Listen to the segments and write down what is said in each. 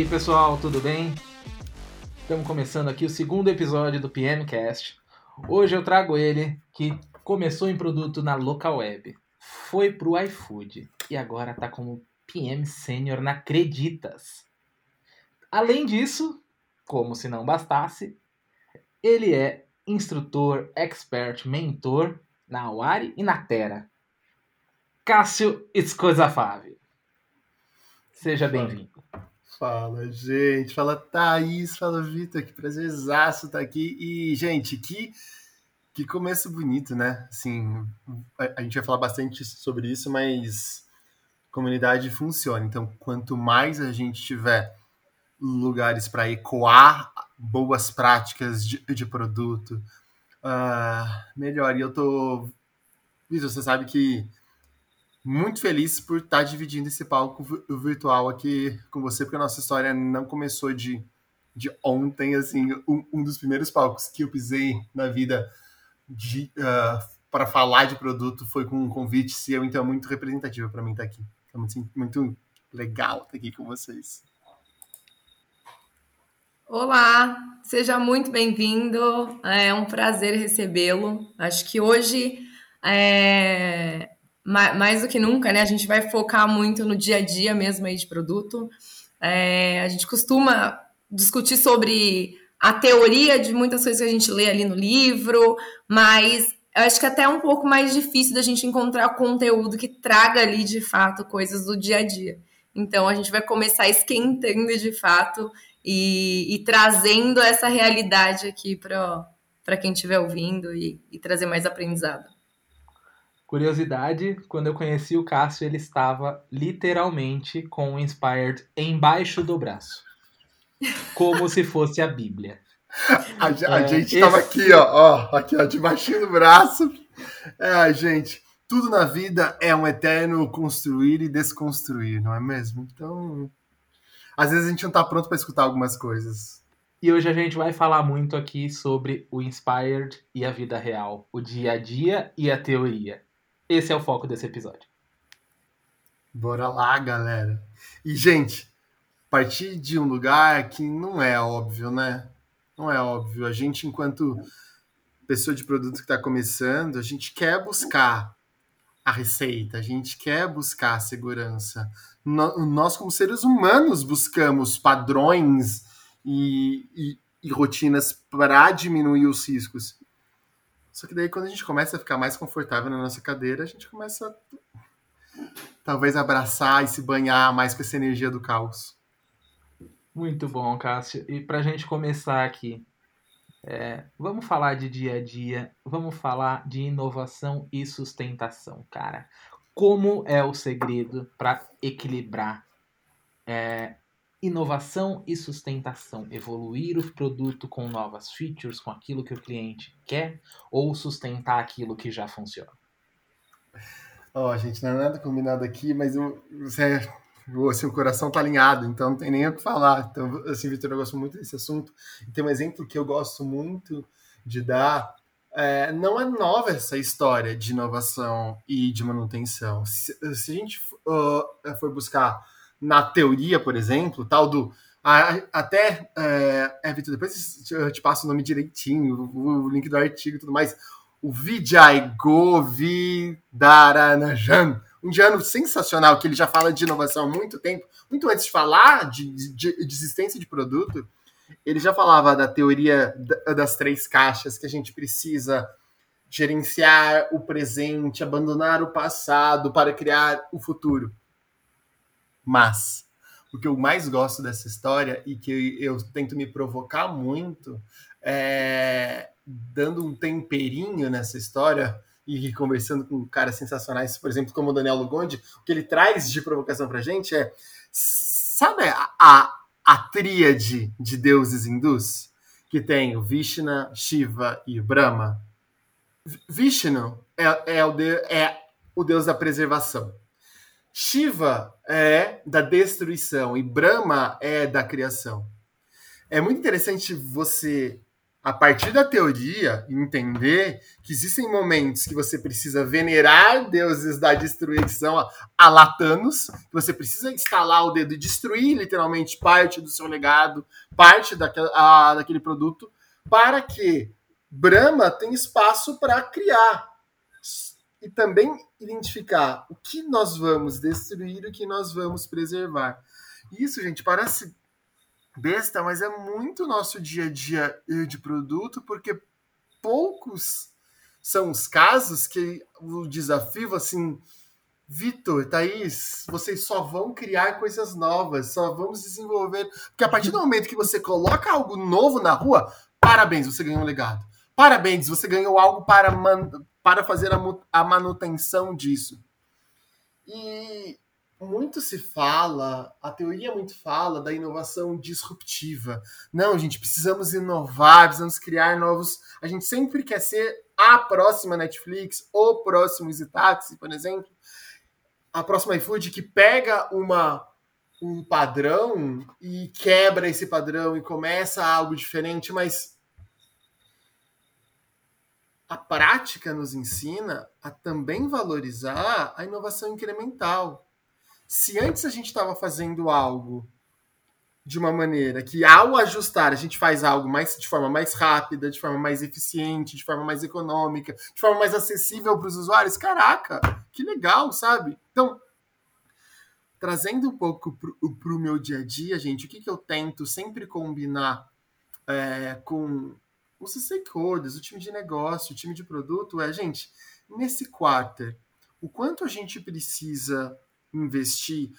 E aí, pessoal, tudo bem? Estamos começando aqui o segundo episódio do PMcast. Hoje eu trago ele que começou em produto na local web, foi pro iFood e agora está como PM Sênior na Creditas. Além disso, como se não bastasse, ele é instrutor, expert, mentor na Awari e na Terra. Cássio Escozafave. Seja bem-vindo. Fala, gente. Fala, Thaís. Fala, Vitor. Que prazerzaço estar aqui. E, gente, que, que começo bonito, né? Assim, a, a gente vai falar bastante sobre isso, mas comunidade funciona. Então, quanto mais a gente tiver lugares para ecoar boas práticas de, de produto, uh, melhor. E eu tô. Vitor, você sabe que muito feliz por estar dividindo esse palco virtual aqui com você, porque a nossa história não começou de, de ontem, assim, um, um dos primeiros palcos que eu pisei na vida de, uh, para falar de produto foi com um convite seu, então é muito representativo para mim estar aqui. É muito, muito legal estar aqui com vocês. Olá, seja muito bem-vindo. É um prazer recebê-lo. Acho que hoje é, mais do que nunca, né? A gente vai focar muito no dia a dia mesmo aí de produto. É, a gente costuma discutir sobre a teoria de muitas coisas que a gente lê ali no livro, mas eu acho que até é um pouco mais difícil da gente encontrar conteúdo que traga ali de fato coisas do dia a dia. Então a gente vai começar esquentando de fato e, e trazendo essa realidade aqui para quem estiver ouvindo e, e trazer mais aprendizado. Curiosidade, quando eu conheci o Cássio, ele estava literalmente com o Inspired embaixo do braço. Como se fosse a Bíblia. A, a é, gente estava esse... aqui, ó, ó, aqui, ó, debaixo do braço. É, gente, tudo na vida é um eterno construir e desconstruir, não é mesmo? Então, às vezes a gente não está pronto para escutar algumas coisas. E hoje a gente vai falar muito aqui sobre o Inspired e a vida real, o dia a dia e a teoria. Esse é o foco desse episódio. Bora lá, galera. E, gente, partir de um lugar que não é óbvio, né? Não é óbvio. A gente, enquanto pessoa de produto que está começando, a gente quer buscar a receita, a gente quer buscar a segurança. Nós, como seres humanos, buscamos padrões e, e, e rotinas para diminuir os riscos. Só que daí quando a gente começa a ficar mais confortável na nossa cadeira, a gente começa a talvez abraçar e se banhar mais com essa energia do caos. Muito bom, Cássio. E para a gente começar aqui, é, vamos falar de dia a dia, vamos falar de inovação e sustentação, cara. Como é o segredo para equilibrar é, inovação e sustentação, evoluir o produto com novas features, com aquilo que o cliente quer, ou sustentar aquilo que já funciona? Ó, oh, gente, não é nada combinado aqui, mas eu, você, assim, o coração tá alinhado, então não tem nem o que falar. Então, assim, Vitor, eu gosto muito desse assunto. E tem um exemplo que eu gosto muito de dar. É, não é nova essa história de inovação e de manutenção. Se, se a gente uh, for buscar na teoria, por exemplo, tal do. A, até. É, é, Vitor, depois eu te passo o nome direitinho, o, o link do artigo e tudo mais. O Vijay Govindarajan, um indiano sensacional, que ele já fala de inovação há muito tempo, muito antes de falar de, de, de existência de produto, ele já falava da teoria das três caixas que a gente precisa gerenciar o presente, abandonar o passado para criar o futuro. Mas o que eu mais gosto dessa história e que eu tento me provocar muito é dando um temperinho nessa história e conversando com caras sensacionais, por exemplo, como o Daniel Lugondi, o que ele traz de provocação pra gente é sabe a, a, a tríade de deuses hindus? Que tem o Vishnu, Shiva e Brahma. Vishnu é, é, o, de, é o deus da preservação. Shiva é da destruição e Brahma é da criação. É muito interessante você a partir da teoria, entender que existem momentos que você precisa venerar deuses da destruição a Latanos, que você precisa instalar o dedo e destruir literalmente parte do seu legado, parte daquele, produto, para que Brahma tenha espaço para criar. E também identificar o que nós vamos destruir e o que nós vamos preservar. Isso, gente, parece besta, mas é muito nosso dia a dia de produto, porque poucos são os casos que o desafio, assim, Vitor, Thaís, vocês só vão criar coisas novas, só vamos desenvolver. Porque a partir do momento que você coloca algo novo na rua, parabéns, você ganhou um legado. Parabéns, você ganhou algo para, man para fazer a, a manutenção disso. E muito se fala, a teoria muito fala da inovação disruptiva. Não, gente, precisamos inovar, precisamos criar novos. A gente sempre quer ser a próxima Netflix, o próximo Easy Taxi, por exemplo, a próxima iFood que pega uma um padrão e quebra esse padrão e começa algo diferente, mas a prática nos ensina a também valorizar a inovação incremental se antes a gente estava fazendo algo de uma maneira que, ao ajustar, a gente faz algo mais de forma mais rápida, de forma mais eficiente, de forma mais econômica, de forma mais acessível para os usuários, caraca, que legal, sabe? Então, trazendo um pouco para o meu dia a dia, gente, o que, que eu tento sempre combinar é, com os stakeholders, o time de negócio, o time de produto, é, gente, nesse quarter, o quanto a gente precisa investir,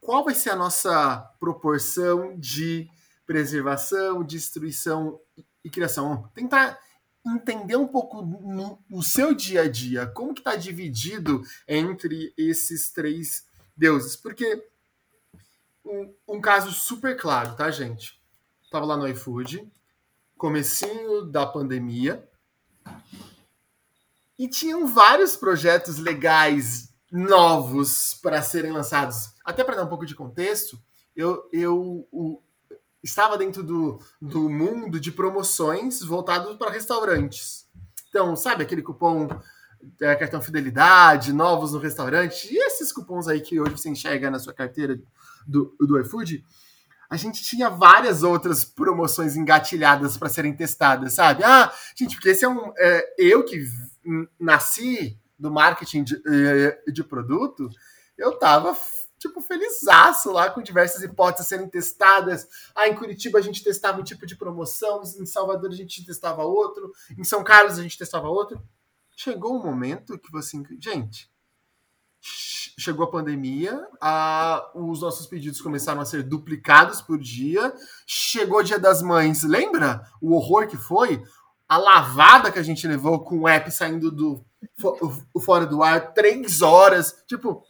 qual vai ser a nossa proporção de preservação, destruição e criação? Tentar entender um pouco no, no seu dia a dia, como que está dividido entre esses três deuses, porque um, um, caso super claro, tá, gente? Tava lá no iFood, comecinho da pandemia, e tinham vários projetos legais novos para serem lançados. Até para dar um pouco de contexto, eu, eu o, estava dentro do, do mundo de promoções voltados para restaurantes. Então, sabe aquele cupom é, cartão fidelidade, novos no restaurante, e esses cupons aí que hoje você enxerga na sua carteira do, do iFood, a gente tinha várias outras promoções engatilhadas para serem testadas, sabe? Ah, gente, porque esse é um. É, eu que nasci do marketing de, de produto, eu tava tipo, felizaço lá com diversas hipóteses sendo testadas. Ah, em Curitiba a gente testava um tipo de promoção, em Salvador a gente testava outro, em São Carlos a gente testava outro. Chegou um momento que você, gente, chegou a pandemia, a, os nossos pedidos começaram a ser duplicados por dia, chegou o Dia das Mães, lembra o horror que foi? A lavada que a gente levou com o app saindo do fora do ar, três horas. Tipo,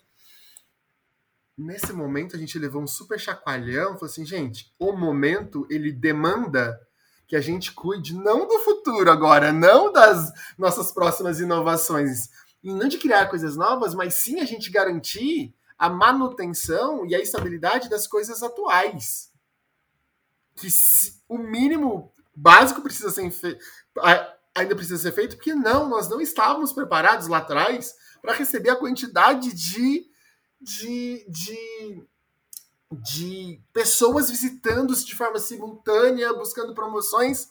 nesse momento a gente levou um super chacoalhão. Falou assim, gente, o momento ele demanda que a gente cuide não do futuro agora, não das nossas próximas inovações, não de criar coisas novas, mas sim a gente garantir a manutenção e a estabilidade das coisas atuais. Que se, o mínimo básico precisa ser ainda precisa ser feito, porque não, nós não estávamos preparados lá atrás para receber a quantidade de, de, de, de pessoas visitando de forma simultânea, buscando promoções.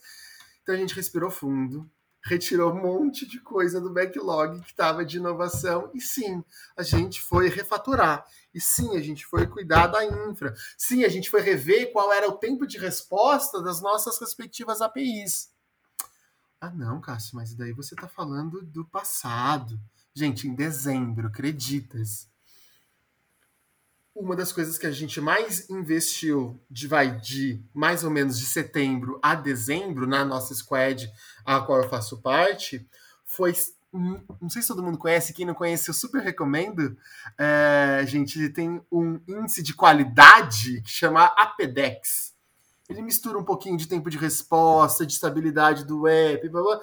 Então a gente respirou fundo, retirou um monte de coisa do backlog que estava de inovação e sim, a gente foi refaturar. E sim, a gente foi cuidar da infra. Sim, a gente foi rever qual era o tempo de resposta das nossas respectivas APIs. Ah, não, Cássio, mas daí você está falando do passado. Gente, em dezembro, acreditas? Uma das coisas que a gente mais investiu de vai de mais ou menos de setembro a dezembro na nossa squad, a qual eu faço parte, foi não sei se todo mundo conhece, quem não conhece, eu super recomendo. É, gente, tem um índice de qualidade que chama APDEX ele mistura um pouquinho de tempo de resposta, de estabilidade do app, blá, blá,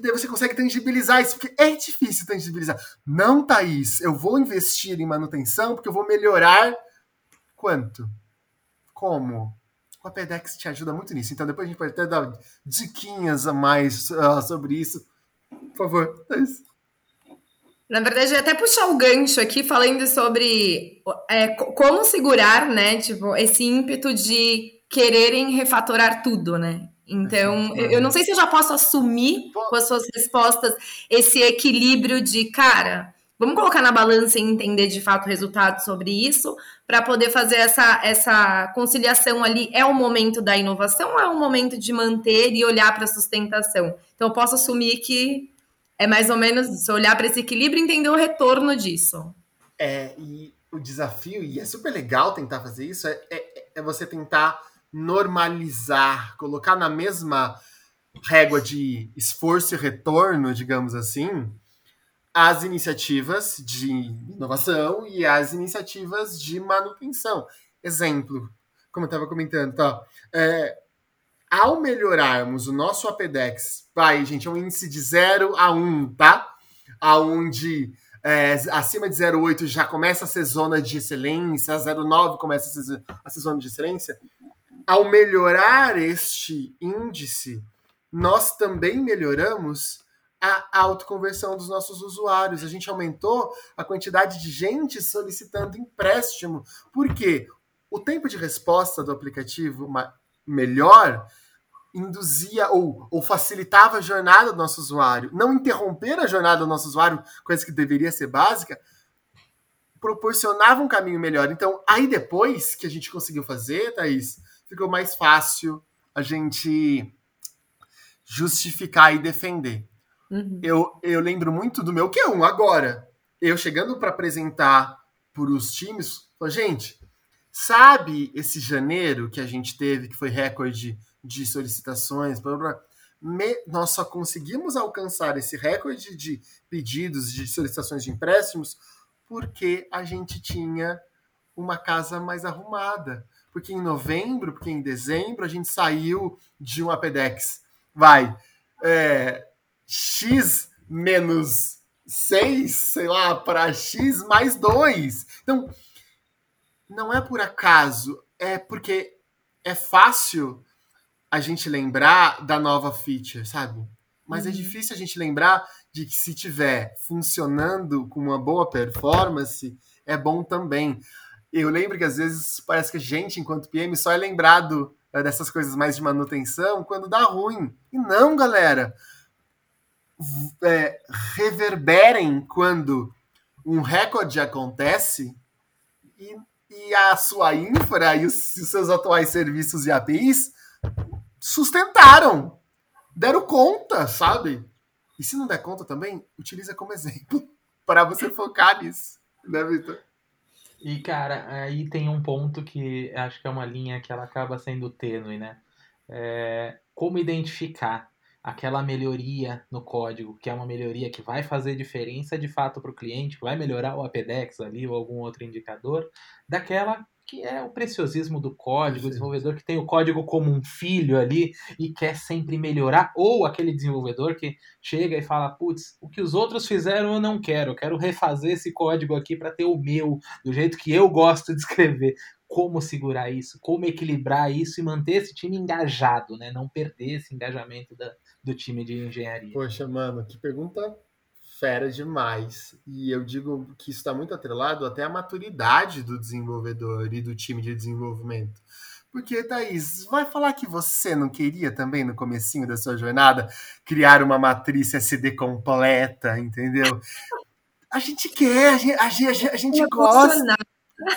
que daí você consegue tangibilizar isso, porque é difícil tangibilizar. Não, Thaís, eu vou investir em manutenção porque eu vou melhorar quanto? Como? o Apedex te ajuda muito nisso. Então depois a gente pode até dar diquinhas a mais uh, sobre isso. Por favor, isso. Na verdade, até puxar o gancho aqui, falando sobre é, como segurar, né, tipo, esse ímpeto de quererem refatorar tudo, né? Então, eu não sei se eu já posso assumir com as suas respostas esse equilíbrio de, cara, vamos colocar na balança e entender de fato o resultado sobre isso, para poder fazer essa, essa conciliação ali. É o momento da inovação ou é o momento de manter e olhar para a sustentação? Então, eu posso assumir que é mais ou menos se olhar para esse equilíbrio e entender o retorno disso. É, e o desafio, e é super legal tentar fazer isso, é, é, é você tentar normalizar, colocar na mesma régua de esforço e retorno, digamos assim, as iniciativas de inovação e as iniciativas de manutenção. Exemplo, como eu estava comentando, tá? É, ao melhorarmos o nosso APDEX, vai, gente, é um índice de 0 a 1, tá? Aonde é, acima de 0,8 já começa a ser zona de excelência, 0,9 começa a ser, a ser zona de excelência. Ao melhorar este índice, nós também melhoramos a autoconversão dos nossos usuários. A gente aumentou a quantidade de gente solicitando empréstimo. Por quê? O tempo de resposta do aplicativo melhor induzia ou, ou facilitava a jornada do nosso usuário. Não interromper a jornada do nosso usuário, coisa que deveria ser básica, proporcionava um caminho melhor. Então, aí depois que a gente conseguiu fazer, Thaís, ficou mais fácil a gente justificar e defender. Uhum. Eu, eu lembro muito do meu Q1 agora. Eu chegando para apresentar para os times, falei, gente, sabe esse janeiro que a gente teve, que foi recorde de solicitações, blá, blá, me, nós só conseguimos alcançar esse recorde de pedidos de solicitações de empréstimos porque a gente tinha uma casa mais arrumada. Porque em novembro, porque em dezembro, a gente saiu de um APDEX. Vai, é, x menos 6, sei lá, para x mais 2. Então, não é por acaso, é porque é fácil a gente lembrar da nova feature, sabe? Mas é uhum. é difícil a gente lembrar de que se tiver funcionando com uma boa performance, é bom também. Eu lembro que às vezes parece que a gente, enquanto PM, só é lembrado eh, dessas coisas mais de manutenção quando dá ruim. E não, galera é, reverberem quando um recorde acontece e, e a sua infra e os, os, seus atuais serviços e APIs sustentaram, deram conta, sabe? E se não der conta também, utiliza como exemplo para você focar nisso, né, Vitor? E, cara, aí tem um ponto que acho que é uma linha que ela acaba sendo tênue, né? É, como identificar aquela melhoria no código, que é uma melhoria que vai fazer diferença de fato para o cliente, vai melhorar o APDEX ali ou algum outro indicador, daquela que é o preciosismo do código, o desenvolvedor que tem o código como um filho ali e quer sempre melhorar, ou aquele desenvolvedor que chega e fala, putz, o que os outros fizeram eu não quero, eu quero refazer esse código aqui para ter o meu, do jeito que eu gosto de escrever como segurar isso, como equilibrar isso e manter esse time engajado, né? Não perder esse engajamento da, do time de engenharia. Poxa, mano, que pergunta fera demais. E eu digo que isso está muito atrelado até à maturidade do desenvolvedor e do time de desenvolvimento. Porque, Thaís, vai falar que você não queria também, no comecinho da sua jornada, criar uma matriz SD completa, entendeu? A gente quer, a gente, a gente, a gente gosta.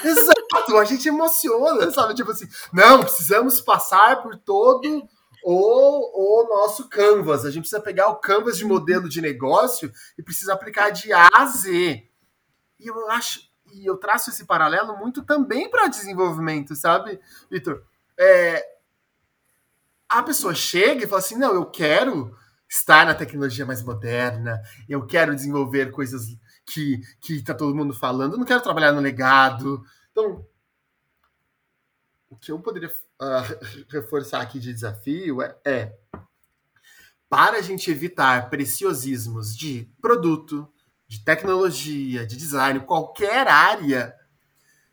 Exato, a gente emociona, sabe? Tipo assim, não, precisamos passar por todo o, o nosso canvas. A gente precisa pegar o canvas de modelo de negócio e precisa aplicar de A a Z. E eu acho, e eu traço esse paralelo muito também para desenvolvimento, sabe, Vitor? É, a pessoa chega e fala assim: não, eu quero estar na tecnologia mais moderna, eu quero desenvolver coisas que, que tá todo mundo falando, eu não quero trabalhar no legado. Então, o que eu poderia uh, reforçar aqui de desafio é, é para a gente evitar preciosismos de produto, de tecnologia, de design, qualquer área,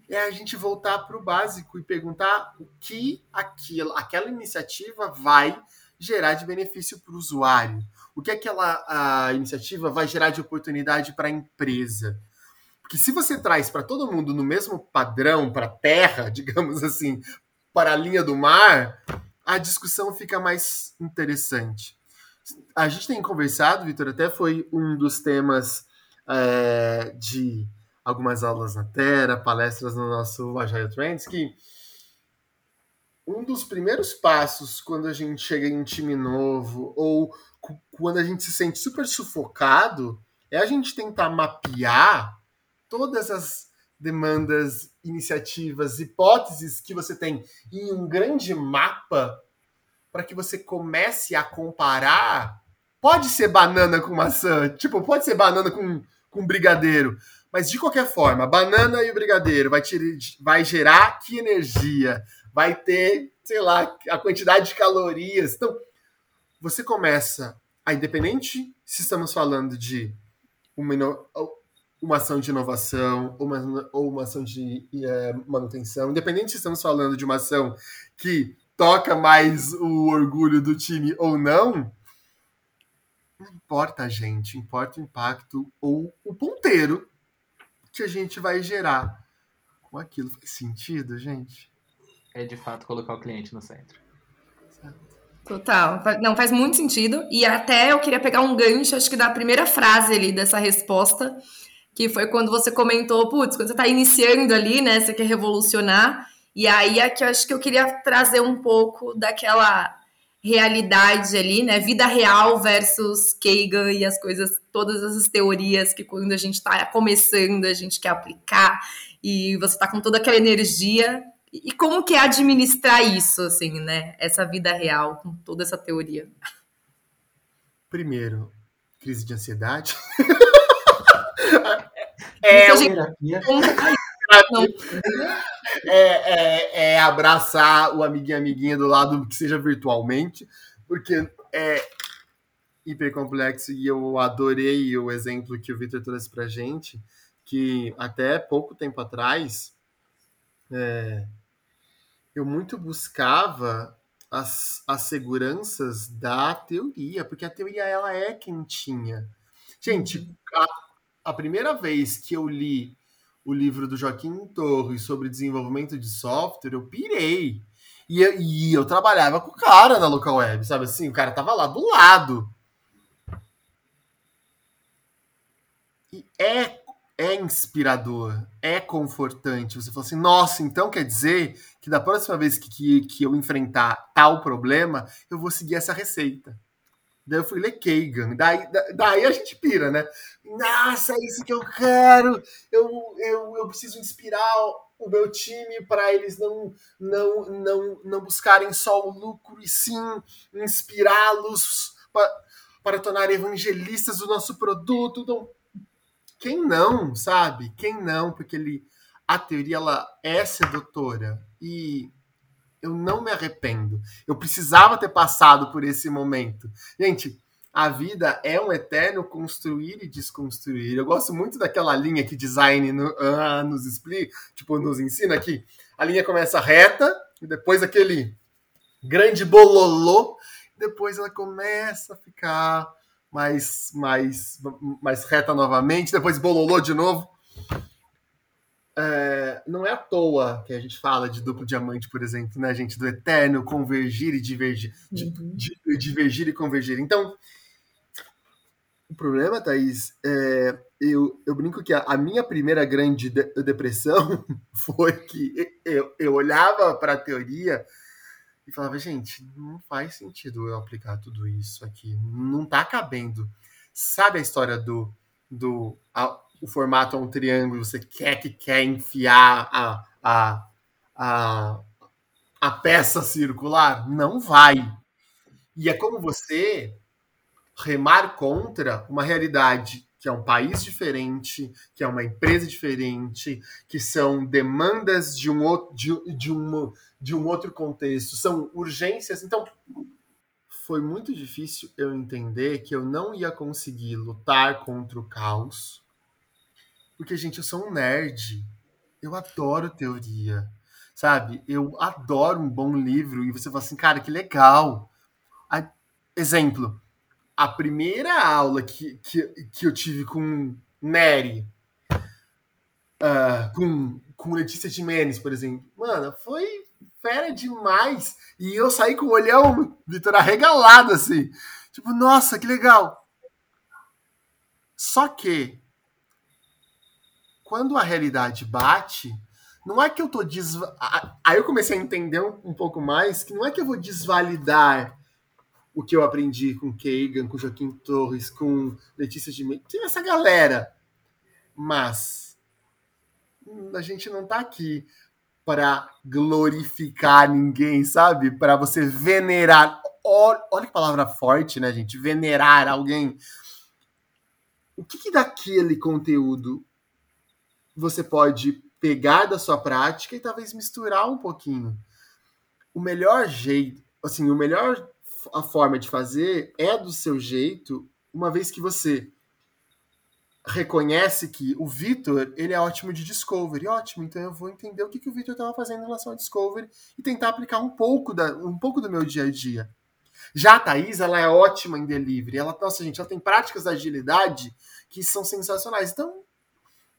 é a gente voltar para o básico e perguntar o que aquilo, aquela iniciativa vai gerar de benefício para o usuário. O que aquela a iniciativa vai gerar de oportunidade para a empresa. Porque se você traz para todo mundo no mesmo padrão, para a terra, digamos assim, para a linha do mar, a discussão fica mais interessante. A gente tem conversado, Vitor, até foi um dos temas é, de algumas aulas na Terra, palestras no nosso Agile Trends, que um dos primeiros passos quando a gente chega em um time novo ou quando a gente se sente super sufocado é a gente tentar mapear todas as demandas, iniciativas, hipóteses que você tem em um grande mapa para que você comece a comparar. Pode ser banana com maçã, tipo, pode ser banana com, com brigadeiro, mas de qualquer forma, banana e o brigadeiro vai, vai gerar que energia? Vai ter, sei lá, a quantidade de calorias. Então, você começa a, independente se estamos falando de uma, uma ação de inovação ou uma, ou uma ação de é, manutenção, independente se estamos falando de uma ação que toca mais o orgulho do time ou não, não importa, gente, importa o impacto ou o ponteiro que a gente vai gerar com aquilo. Faz sentido, gente? É de fato colocar o cliente no centro. Total. Não, faz muito sentido. E até eu queria pegar um gancho, acho que da primeira frase ali dessa resposta, que foi quando você comentou, putz, quando você está iniciando ali, né, você quer revolucionar. E aí é que eu acho que eu queria trazer um pouco daquela realidade ali, né? Vida real versus Kagan e as coisas, todas essas teorias que quando a gente está começando, a gente quer aplicar e você está com toda aquela energia. E como que é administrar isso, assim, né? Essa vida real com toda essa teoria? Primeiro, crise de ansiedade. é, gente... é, é, é, abraçar o amiguinho amiguinha do lado que seja virtualmente, porque é hiper complexo e eu adorei o exemplo que o Victor trouxe pra gente, que até pouco tempo atrás é, eu muito buscava as, as seguranças da teoria, porque a teoria ela é quentinha. Gente, uhum. a, a primeira vez que eu li o livro do Joaquim Torres sobre desenvolvimento de software, eu pirei. E eu, e eu trabalhava com o cara na local web, sabe assim? O cara tava lá do lado. E é, é inspirador, é confortante. Você fala assim, nossa, então quer dizer que da próxima vez que, que, que eu enfrentar tal problema, eu vou seguir essa receita. Daí eu fui ler Kagan. Daí, daí a gente pira, né? Nossa, é isso que eu quero. Eu, eu, eu preciso inspirar o meu time para eles não, não, não, não buscarem só o lucro, e sim inspirá-los para, para tornar evangelistas do nosso produto. Então, quem não, sabe? Quem não? Porque ele, a teoria ela é sedutora. E eu não me arrependo. Eu precisava ter passado por esse momento. Gente, a vida é um eterno construir e desconstruir. Eu gosto muito daquela linha que design no, ah, nos explica, tipo, nos ensina aqui. A linha começa reta, e depois aquele grande bololô, depois ela começa a ficar mais, mais, mais reta novamente, depois bololô de novo é, não é à toa que a gente fala de duplo diamante, por exemplo, né, gente? Do eterno convergir e divergir. Uhum. divergir e convergir. Então, o problema, Thaís, é, eu, eu brinco que a, a minha primeira grande de, depressão foi que eu, eu olhava para a teoria e falava, gente, não faz sentido eu aplicar tudo isso aqui. Não tá cabendo. Sabe a história do. do a, o formato é um triângulo, você quer que quer enfiar a, a, a, a peça circular? Não vai. E é como você remar contra uma realidade que é um país diferente, que é uma empresa diferente, que são demandas de um outro, de, de, um, de um outro contexto, são urgências. Então, foi muito difícil eu entender que eu não ia conseguir lutar contra o caos porque, gente, eu sou um nerd. eu adoro teoria, sabe? Eu adoro um bom livro e você fala assim, cara, que legal. A, exemplo, a primeira aula que, que, que eu tive com Mary, uh, com, com Letícia Jimenez, por exemplo, mano, foi fera demais. E eu saí com o olhão, Vitor, arregalado, assim. Tipo, nossa, que legal. Só que, quando a realidade bate, não é que eu tô desva... Aí eu comecei a entender um, pouco mais que não é que eu vou desvalidar o que eu aprendi com Kagan, com Joaquim Torres, com Letícia de tem essa galera. Mas a gente não tá aqui para glorificar ninguém, sabe? Para você venerar. Olha que palavra forte, né, gente? Venerar alguém. O que, que daquele conteúdo você pode pegar da sua prática e talvez misturar um pouquinho? O melhor jeito, assim, o melhor a forma de fazer é do seu jeito, uma vez que você reconhece que o Vitor, ele é ótimo de Discovery. Ótimo, então eu vou entender o que, que o Vitor estava fazendo em relação a Discovery e tentar aplicar um pouco, da, um pouco do meu dia a dia. Já a Thaís, ela é ótima em delivery. Ela, nossa, gente, ela tem práticas da agilidade que são sensacionais. Então,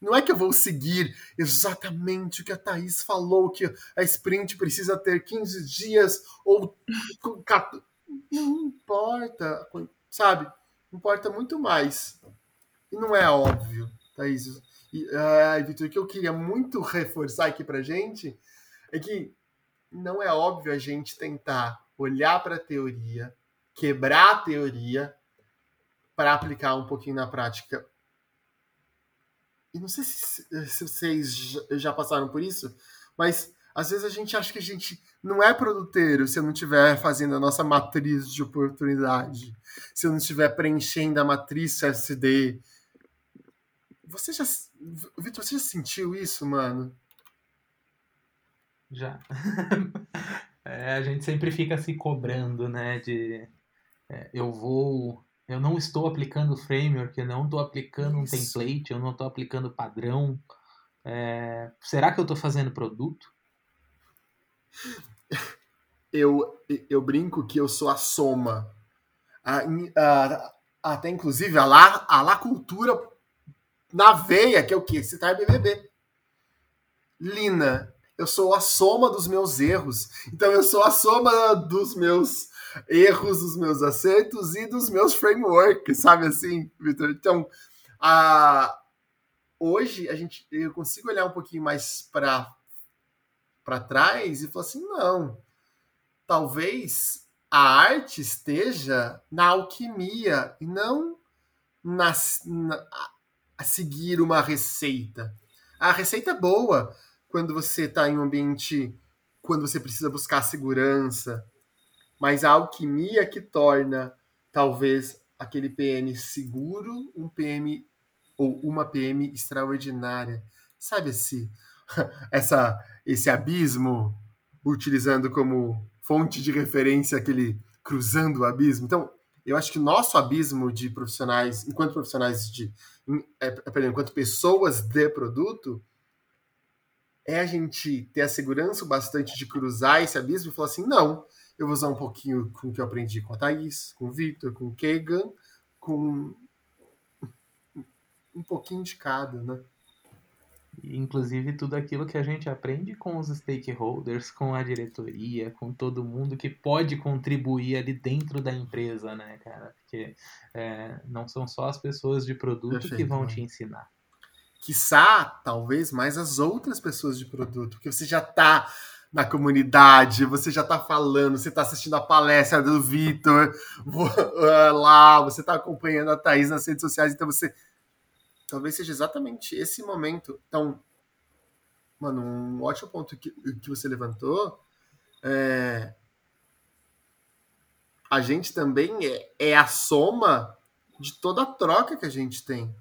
não é que eu vou seguir exatamente o que a Thaís falou, que a sprint precisa ter 15 dias ou 14. Não importa, sabe? Importa muito mais e não é óbvio, Thaís. E, uh, Vitor, o que eu queria muito reforçar aqui pra gente é que não é óbvio a gente tentar olhar para a teoria, quebrar a teoria para aplicar um pouquinho na prática. E não sei se, se vocês já passaram por isso, mas às vezes a gente acha que a gente não é produteiro se eu não estiver fazendo a nossa matriz de oportunidade, se eu não estiver preenchendo a matriz SD, você já. Vitor, você já sentiu isso, mano? Já. é, a gente sempre fica se cobrando, né? De. É, eu vou. Eu não estou aplicando framework, eu não estou aplicando isso. um template, eu não estou aplicando padrão. É, será que eu estou fazendo produto? Eu, eu brinco que eu sou a soma. A, a, até inclusive a lá, a lá cultura na veia, que é o quê? Citar BBB. Lina, eu sou a soma dos meus erros. Então eu sou a soma dos meus erros, dos meus acertos e dos meus frameworks, sabe assim, Vitor? Então, a... hoje a gente eu consigo olhar um pouquinho mais para para trás e falar assim, não. Talvez a arte esteja na alquimia e não na, na a seguir uma receita. A receita é boa quando você está em um ambiente, quando você precisa buscar segurança, mas a alquimia que torna talvez aquele PM seguro, um PM ou uma PM extraordinária. Sabe esse, essa, esse abismo, utilizando como fonte de referência aquele cruzando o abismo? Então, eu acho que nosso abismo de profissionais, enquanto profissionais de. É, é enquanto pessoas de produto, é a gente ter a segurança bastante de cruzar esse abismo e falar assim: não, eu vou usar um pouquinho com o que eu aprendi com a Thaís, com o Victor, com o Kegan, com um pouquinho de cada, né? Inclusive tudo aquilo que a gente aprende com os stakeholders, com a diretoria, com todo mundo que pode contribuir ali dentro da empresa, né, cara? Porque é, não são só as pessoas de produto Perfeito, que vão te ensinar. Quiçá, talvez, mais as outras pessoas de produto, porque você já está na comunidade, você já está falando, você está assistindo a palestra do Vitor lá, você está acompanhando a Thaís nas redes sociais, então você talvez seja exatamente esse momento. Então, mano, um ótimo ponto que, que você levantou é. A gente também é, é a soma de toda a troca que a gente tem.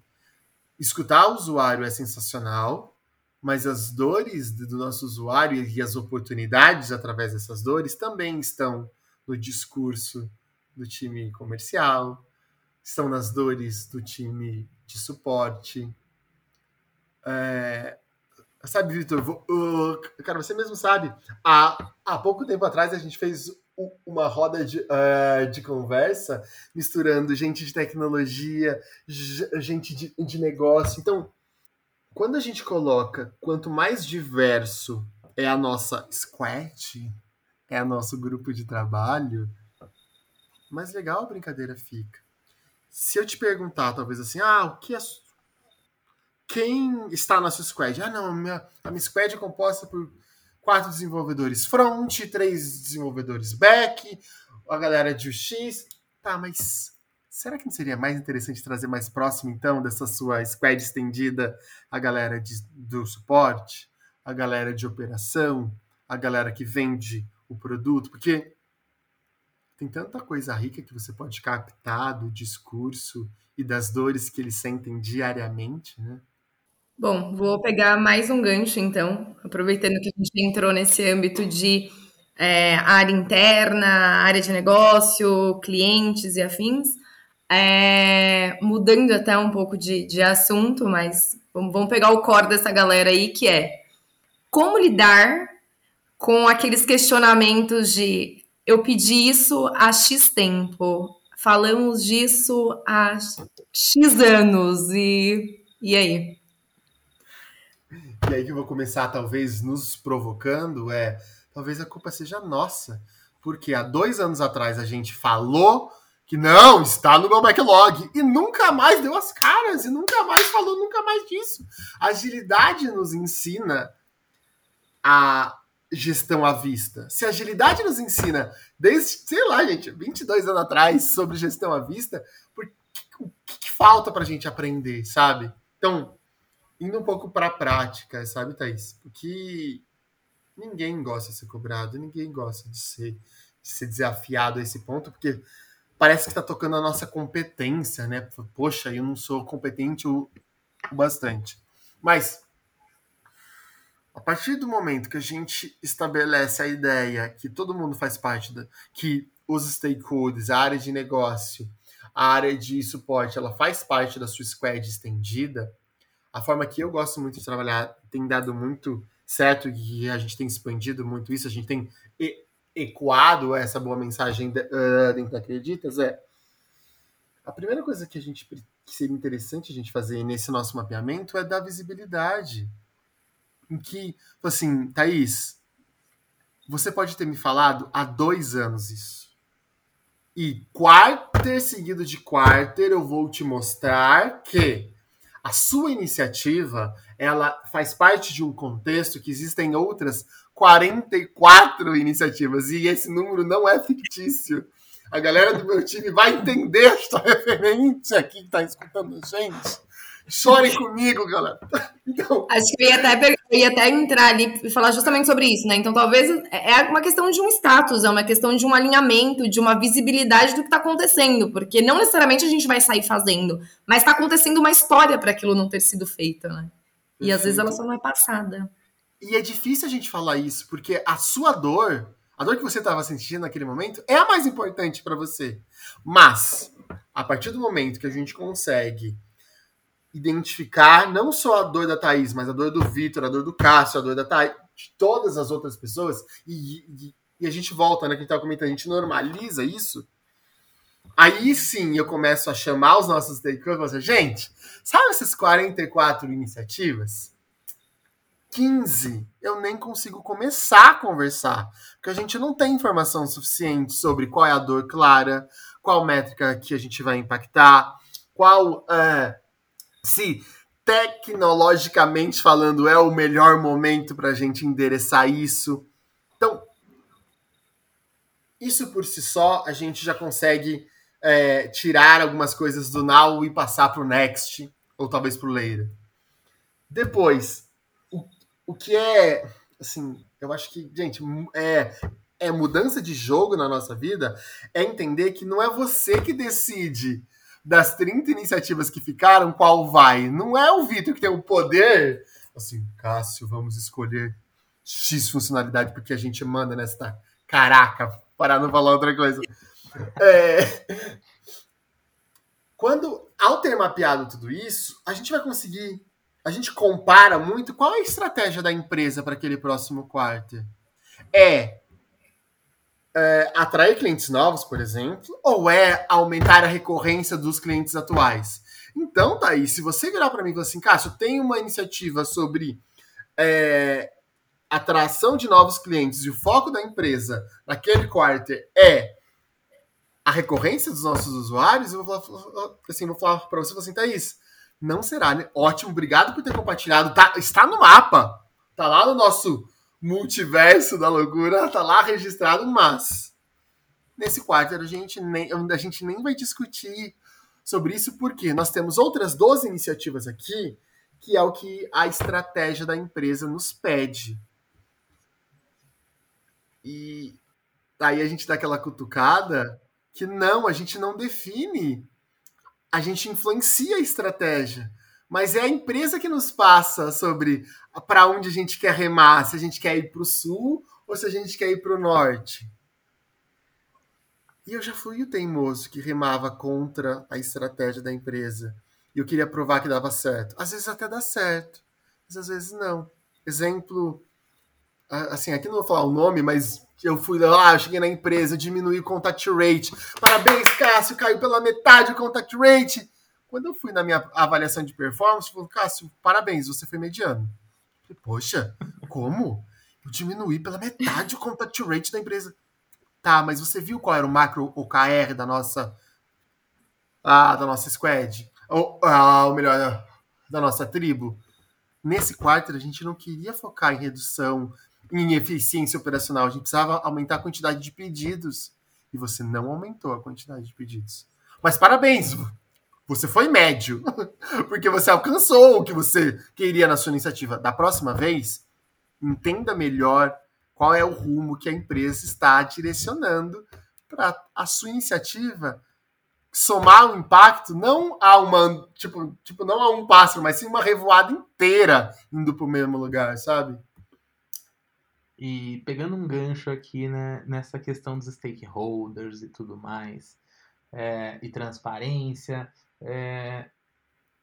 Escutar o usuário é sensacional, mas as dores do nosso usuário e as oportunidades através dessas dores também estão no discurso do time comercial, estão nas dores do time de suporte. É, sabe, Vitor, uh, cara, você mesmo sabe, há, há pouco tempo atrás a gente fez uma roda de, uh, de conversa misturando gente de tecnologia, gente de, de negócio. Então, quando a gente coloca quanto mais diverso é a nossa squad, é o nosso grupo de trabalho, mais legal a brincadeira fica. Se eu te perguntar, talvez assim, ah, o que é. Quem está na sua squad? Ah, não, a minha, a minha squad é composta por quatro desenvolvedores front, três desenvolvedores back, a galera de UX. Tá, mas será que não seria mais interessante trazer mais próximo, então, dessa sua squad estendida, a galera de, do suporte, a galera de operação, a galera que vende o produto? Porque tem tanta coisa rica que você pode captar do discurso e das dores que eles sentem diariamente, né? Bom, vou pegar mais um gancho, então, aproveitando que a gente entrou nesse âmbito de é, área interna, área de negócio, clientes e afins. É, mudando até um pouco de, de assunto, mas vamos, pegar o core dessa galera aí, que é como lidar com aqueles questionamentos de eu pedi isso há X tempo, falamos disso há X anos, e, e aí? E aí que eu vou começar, talvez, nos provocando, é talvez a culpa seja nossa. Porque há dois anos atrás a gente falou que não, está no meu backlog. E nunca mais deu as caras, e nunca mais falou, nunca mais disso. A agilidade nos ensina a gestão à vista. Se a agilidade nos ensina desde, sei lá, gente, 22 anos atrás sobre gestão à vista, o que, que falta para a gente aprender, sabe? Então, indo um pouco para a prática, sabe, Thaís? Porque ninguém gosta de ser cobrado, ninguém gosta de ser, de ser desafiado a esse ponto, porque parece que está tocando a nossa competência, né? Poxa, eu não sou competente o, o bastante. Mas a partir do momento que a gente estabelece a ideia que todo mundo faz parte da, que os stakeholders, a área de negócio, a área de suporte, ela faz parte da sua squad estendida, a forma que eu gosto muito de trabalhar tem dado muito certo e a gente tem expandido muito isso, a gente tem ecoado essa boa mensagem dentro da Acreditas é a primeira coisa que a gente que seria interessante a gente fazer nesse nosso mapeamento é dar visibilidade. Em que, assim, Thaís, você pode ter me falado há dois anos isso. E quarter seguido de quarter eu vou te mostrar que a sua iniciativa ela faz parte de um contexto que existem outras 44 iniciativas e esse número não é fictício. A galera do meu time vai entender esta referência aqui que está escutando a gente. Chorem comigo, galera. Então... Acho que eu ia, até, eu ia até entrar ali e falar justamente sobre isso, né? Então, talvez é, uma questão de um status, é uma questão de um alinhamento, de uma visibilidade do que está acontecendo, porque não necessariamente a gente vai sair fazendo, mas está acontecendo uma história para aquilo não ter sido feito, né? E às vezes ela só não é passada. E é difícil a gente falar isso, porque a sua dor, a dor que você estava sentindo naquele momento, é a mais importante para você. Mas, a partir do momento que a gente consegue identificar não só a dor da Thaís, mas a dor do Vitor, a dor do Cássio, a dor da Thaís, de todas as outras pessoas, e, e, e a gente volta, né, que a gente estava comentando, a gente normaliza isso, aí sim eu começo a chamar os nossos stakeholders, gente, sabe essas 44 iniciativas? 15 eu nem consigo começar a conversar, porque a gente não tem informação suficiente sobre qual é a dor clara, qual métrica que a gente vai impactar, qual é, se tecnologicamente falando é o melhor momento para a gente endereçar isso. Então, isso por si só a gente já consegue é, tirar algumas coisas do now e passar para o next, ou talvez para o later. Depois, o, que é, assim, eu acho que, gente, é, é mudança de jogo na nossa vida, é entender que não é você que decide das 30 iniciativas que ficaram, qual vai? Não é o Vitor que tem o poder. Assim, Cássio, vamos escolher X funcionalidade porque a gente manda nesta. Caraca, para não falar outra coisa. É... Quando, ao ter mapeado tudo isso, a gente vai conseguir a gente compara muito qual é a estratégia da empresa para aquele próximo quarto. É, é, atrair clientes novos, por exemplo, ou é aumentar a recorrência dos clientes atuais? Então, aí. Se você virar para mim e falar assim, Cássio, tem uma iniciativa sobre é, atração de novos clientes e o foco da empresa naquele quarter é a recorrência dos nossos usuários, eu vou falar assim, vou falar para você assim, Thaís, não será, né? Ótimo, obrigado por ter compartilhado. Tá, está no mapa. Tá lá no nosso multiverso da loucura, tá lá registrado, mas nesse quarter a gente nem, a gente nem vai discutir sobre isso, porque nós temos outras 12 iniciativas aqui, que é o que a estratégia da empresa nos pede. E aí a gente dá aquela cutucada que não, a gente não define, a gente influencia a estratégia. Mas é a empresa que nos passa sobre para onde a gente quer remar, se a gente quer ir para o sul ou se a gente quer ir para o norte. E eu já fui o teimoso que remava contra a estratégia da empresa. E eu queria provar que dava certo. Às vezes até dá certo, mas às vezes não. Exemplo, assim, aqui não vou falar o nome, mas eu fui lá, eu cheguei na empresa, diminui o contact rate. Parabéns, Cássio, caiu pela metade o contact rate. Quando eu fui na minha avaliação de performance, falou, Cássio, parabéns, você foi mediano. falei, Poxa, como? Eu diminuí pela metade o contact rate da empresa. Tá, mas você viu qual era o macro OKR da nossa ah, da nossa squad? Ou, ah, ou melhor, da nossa tribo? Nesse quarto, a gente não queria focar em redução, em eficiência operacional. A gente precisava aumentar a quantidade de pedidos. E você não aumentou a quantidade de pedidos. Mas parabéns! Você foi médio. Porque você alcançou o que você queria na sua iniciativa. Da próxima vez, entenda melhor qual é o rumo que a empresa está direcionando para a sua iniciativa somar um impacto não a uma tipo, tipo não a um pássaro, mas sim uma revoada inteira indo para o mesmo lugar, sabe? E pegando um gancho aqui né, nessa questão dos stakeholders e tudo mais, é, e transparência, é,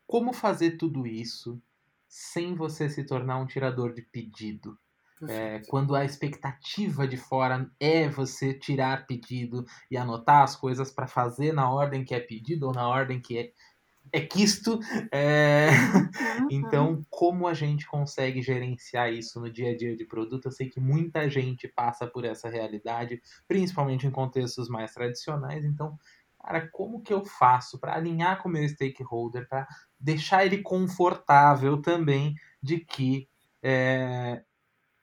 como fazer tudo isso sem você se tornar um tirador de pedido? É, quando a expectativa de fora é você tirar pedido e anotar as coisas para fazer na ordem que é pedido ou na ordem que é, é quisto. É... Uhum. Então, como a gente consegue gerenciar isso no dia a dia de produto? Eu sei que muita gente passa por essa realidade, principalmente em contextos mais tradicionais. Então, cara, como que eu faço para alinhar com o meu stakeholder, para deixar ele confortável também de que é,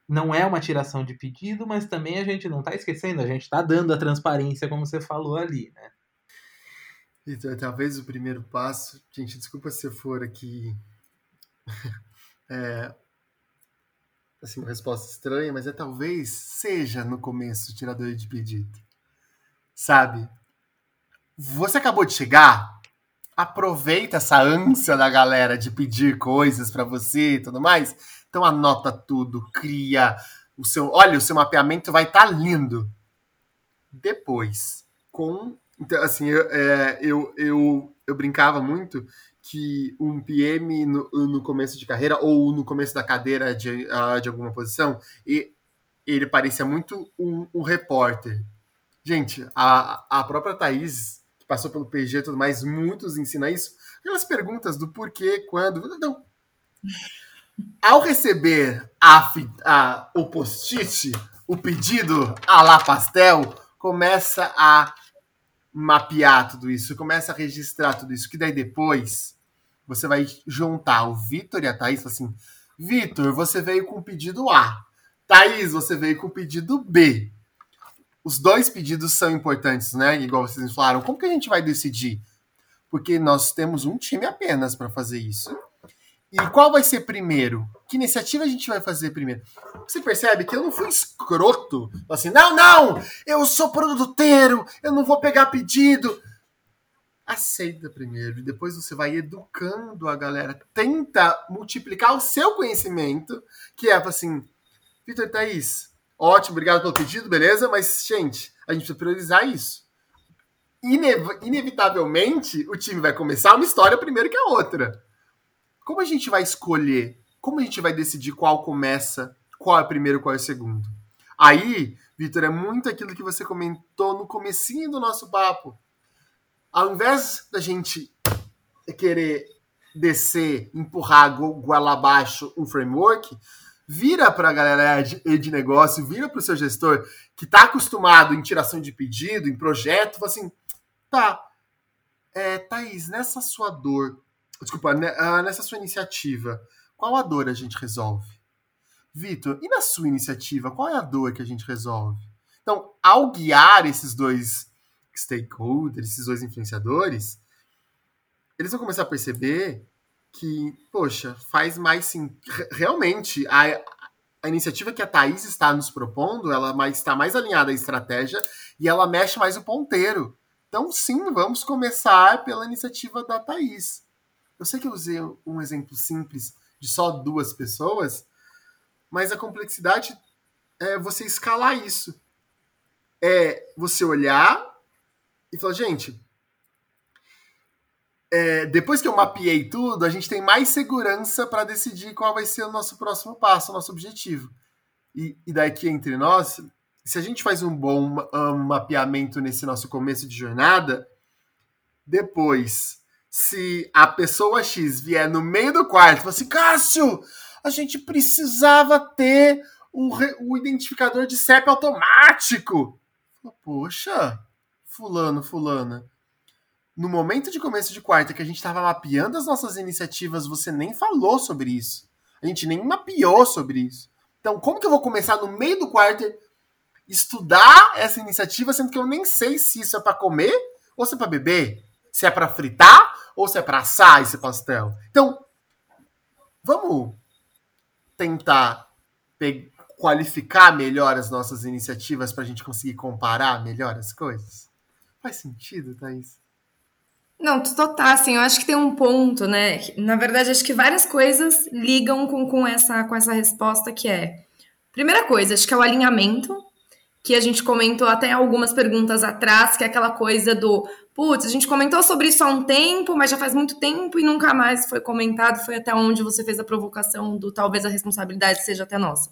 não é uma tiração de pedido, mas também a gente não está esquecendo, a gente está dando a transparência, como você falou ali, né? Então, talvez o primeiro passo, gente, desculpa se eu for aqui. é, assim, uma resposta estranha, mas é talvez seja no começo tirador de pedido. Sabe? Você acabou de chegar, aproveita essa ânsia da galera de pedir coisas para você e tudo mais então anota tudo, cria o seu. Olha, o seu mapeamento vai estar tá lindo. Depois, com. Então, assim, eu, é, eu, eu, eu brincava muito que um PM no, no, começo de carreira ou no começo da cadeira de, uh, de alguma posição, e ele parecia muito um, um repórter. Gente, a, a própria Thaís, que passou pelo PG e tudo mais, muitos ensina isso. Aquelas perguntas do porquê, quando. Não. Ao receber a, a, o post-it, o pedido a la pastel, começa a mapear tudo isso, começa a registrar tudo isso, que daí depois você vai juntar o Vitor e a Thaís, assim, Vitor, você veio com o pedido A. Thaís, você veio com o pedido B. Os dois pedidos são importantes, né? Igual vocês falaram. Como que a gente vai decidir? Porque nós temos um time apenas para fazer isso. E qual vai ser primeiro? Que iniciativa a gente vai fazer primeiro? Você percebe que eu não fui escroto. Assim, não, não, eu sou produteiro, eu não vou pegar pedido. Aceita primeiro e depois você vai educando a galera. Tenta multiplicar o seu conhecimento, que é assim, Vitor Thaís, ótimo, obrigado pelo pedido, beleza? Mas, gente, a gente precisa priorizar isso. Inev inevitavelmente, o time vai começar uma história primeiro que a outra. Como a gente vai escolher? Como a gente vai decidir qual começa, qual é o primeiro, qual é o segundo? Aí, Vitor, é muito aquilo que você comentou no comecinho do nosso papo. Ao invés da gente querer descer, empurrar goela abaixo um framework, vira para a galera de, de negócio, vira para o seu gestor que está acostumado em tiração de pedido, em projeto, fala assim, tá, é, Thaís, nessa sua dor, desculpa, ah, nessa sua iniciativa, qual a dor a gente resolve? Vitor, e na sua iniciativa, qual é a dor que a gente resolve? Então, ao guiar esses dois stakeholders, esses dois influenciadores, eles vão começar a perceber que, poxa, faz mais sim. Realmente, a, a iniciativa que a Thaís está nos propondo, ela mais, está mais alinhada à estratégia e ela mexe mais o ponteiro. Então, sim, vamos começar pela iniciativa da Thaís. Eu sei que eu usei um exemplo simples de só duas pessoas, mas a complexidade é você escalar isso. É você olhar e falar, gente, é, depois que eu mapeei tudo, a gente tem mais segurança para decidir qual vai ser o nosso próximo passo, o nosso objetivo. E, e daqui entre nós, se a gente faz um bom um mapeamento nesse nosso começo de jornada, depois, se a pessoa X vier no meio do quarto e falar assim, Cássio, a gente precisava ter o, o identificador de CEP automático. Poxa, fulano, fulana, no momento de começo de quarta que a gente estava mapeando as nossas iniciativas, você nem falou sobre isso. A gente nem mapeou sobre isso. Então, como que eu vou começar no meio do quarto estudar essa iniciativa, sendo que eu nem sei se isso é para comer ou se é para beber? Se é para fritar ou se é para assar esse pastel? Então, vamos tentar qualificar melhor as nossas iniciativas para a gente conseguir comparar melhor as coisas? Faz sentido, Thaís? Não, total, assim, eu acho que tem um ponto, né? Na verdade, acho que várias coisas ligam com, com, essa, com essa resposta que é. Primeira coisa, acho que é o alinhamento, que a gente comentou até algumas perguntas atrás, que é aquela coisa do putz, a gente comentou sobre isso há um tempo, mas já faz muito tempo e nunca mais foi comentado, foi até onde você fez a provocação do talvez a responsabilidade seja até nossa.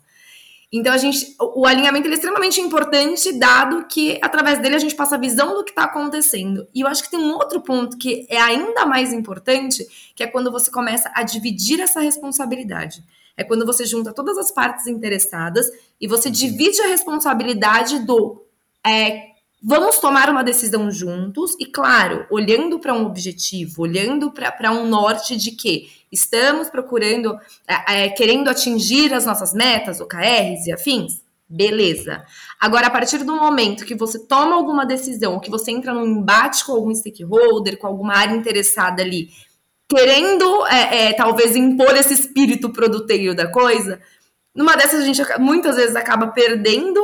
Então a gente, o alinhamento é extremamente importante, dado que através dele a gente passa a visão do que está acontecendo. E eu acho que tem um outro ponto que é ainda mais importante, que é quando você começa a dividir essa responsabilidade. É quando você junta todas as partes interessadas e você divide a responsabilidade do é, vamos tomar uma decisão juntos e, claro, olhando para um objetivo, olhando para um norte de que Estamos procurando, é, é, querendo atingir as nossas metas, OKRs e afins? Beleza. Agora, a partir do momento que você toma alguma decisão, que você entra num embate com algum stakeholder, com alguma área interessada ali, querendo é, é, talvez impor esse espírito produteiro da coisa, numa dessas a gente muitas vezes acaba perdendo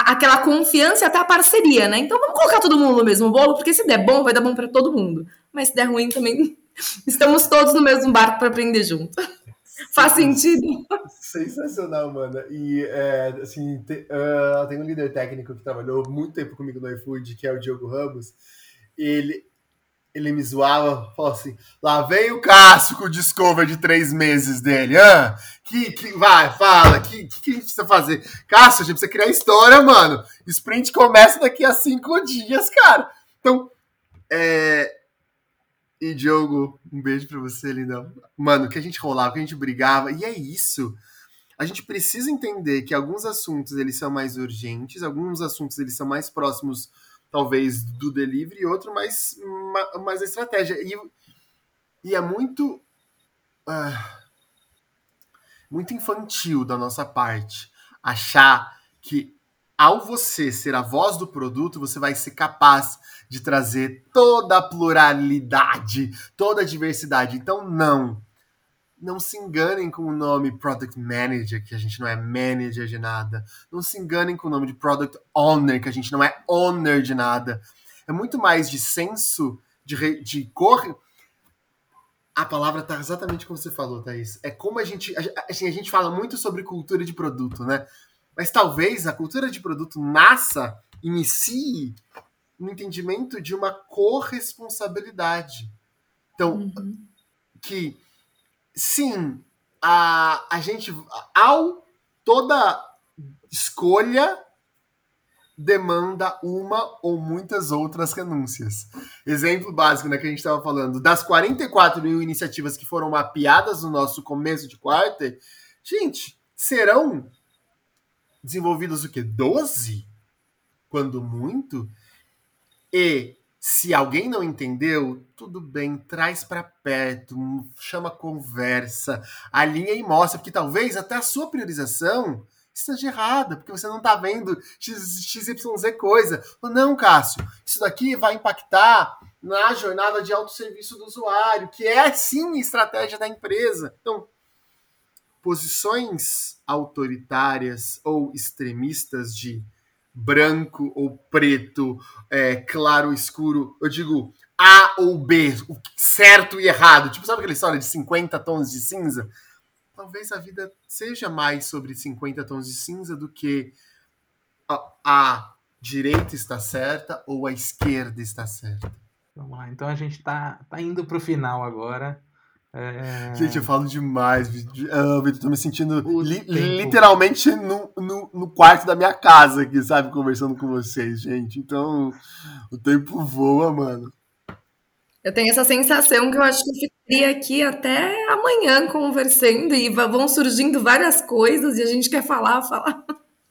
a, aquela confiança e até a parceria, né? Então vamos colocar todo mundo no mesmo bolo, porque se der bom, vai dar bom para todo mundo. Mas se der ruim também Estamos todos no mesmo barco para aprender junto. Faz sentido? Sensacional, mano. E, é, assim, te, uh, tem um líder técnico que trabalhou muito tempo comigo no iFood, que é o Diogo Ramos. Ele, ele me zoava, falou assim: lá vem o Cássio com o Discover de três meses dele. Ah, que, que, vai, fala, que, que, que a gente precisa fazer? Cássio, a gente precisa criar história, mano. Sprint começa daqui a cinco dias, cara. Então, é, e Diogo, um beijo pra você, lindão. Mano, que a gente rolava, que a gente brigava, e é isso. A gente precisa entender que alguns assuntos eles são mais urgentes, alguns assuntos eles são mais próximos, talvez, do delivery, e outro mais, mais a estratégia. E, e é muito. Uh, muito infantil da nossa parte achar que ao você ser a voz do produto, você vai ser capaz de trazer toda a pluralidade, toda a diversidade. Então, não. Não se enganem com o nome Product Manager, que a gente não é manager de nada. Não se enganem com o nome de Product Owner, que a gente não é owner de nada. É muito mais de senso, de, de cor. A palavra está exatamente como você falou, Thaís. É como a gente. Assim, a gente fala muito sobre cultura de produto, né? Mas talvez a cultura de produto nasça, inicie no entendimento de uma corresponsabilidade. Então, uhum. que sim, a, a gente, ao toda escolha demanda uma ou muitas outras renúncias. Exemplo básico né, que a gente estava falando, das 44 mil iniciativas que foram mapeadas no nosso começo de quarta, gente, serão desenvolvidas o quê? 12? Quando muito? E se alguém não entendeu, tudo bem, traz para perto, chama conversa, alinha e mostra, porque talvez até a sua priorização esteja errada, porque você não está vendo XYZ coisa. Não, Cássio, isso daqui vai impactar na jornada de autosserviço do usuário, que é sim estratégia da empresa. Então, posições autoritárias ou extremistas de branco ou preto, é, claro escuro, eu digo A ou B, certo e errado. Tipo, sabe aquela história de 50 tons de cinza? talvez a vida seja mais sobre 50 tons de cinza do que a, a direita está certa ou a esquerda está certa. Vamos lá, então a gente tá, tá indo pro final agora. É... Gente, eu falo demais, uh, Vitor. Tô me sentindo li literalmente no, no, no, quarto da minha casa aqui, sabe? Conversando com vocês, gente. Então, o tempo voa, mano. Eu tenho essa sensação que eu acho que eu ficaria aqui até amanhã conversando e vão surgindo várias coisas e a gente quer falar, falar.